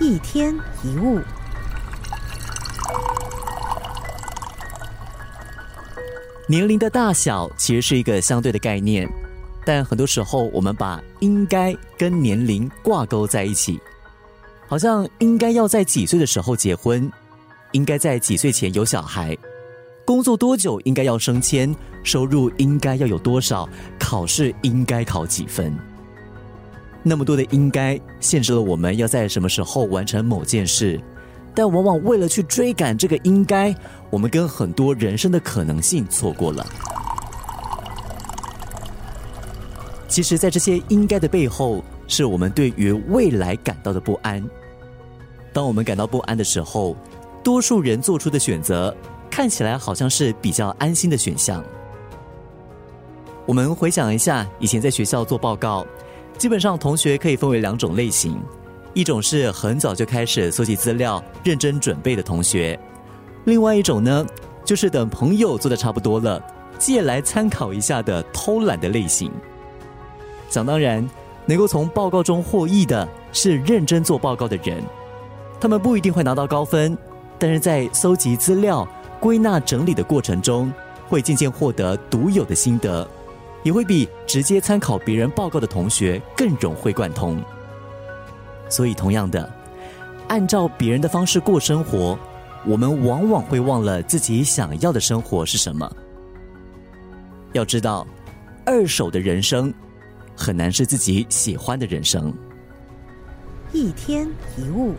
一天一物，年龄的大小其实是一个相对的概念，但很多时候我们把应该跟年龄挂钩在一起，好像应该要在几岁的时候结婚，应该在几岁前有小孩，工作多久应该要升迁，收入应该要有多少，考试应该考几分。那么多的应该，限制了我们要在什么时候完成某件事，但往往为了去追赶这个应该，我们跟很多人生的可能性错过了。其实，在这些应该的背后，是我们对于未来感到的不安。当我们感到不安的时候，多数人做出的选择，看起来好像是比较安心的选项。我们回想一下，以前在学校做报告。基本上，同学可以分为两种类型：一种是很早就开始搜集资料、认真准备的同学；另外一种呢，就是等朋友做的差不多了，借来参考一下的偷懒的类型。想当然，能够从报告中获益的是认真做报告的人，他们不一定会拿到高分，但是在搜集资料、归纳整理的过程中，会渐渐获得独有的心得。也会比直接参考别人报告的同学更融会贯通。所以，同样的，按照别人的方式过生活，我们往往会忘了自己想要的生活是什么。要知道，二手的人生很难是自己喜欢的人生。一天一物。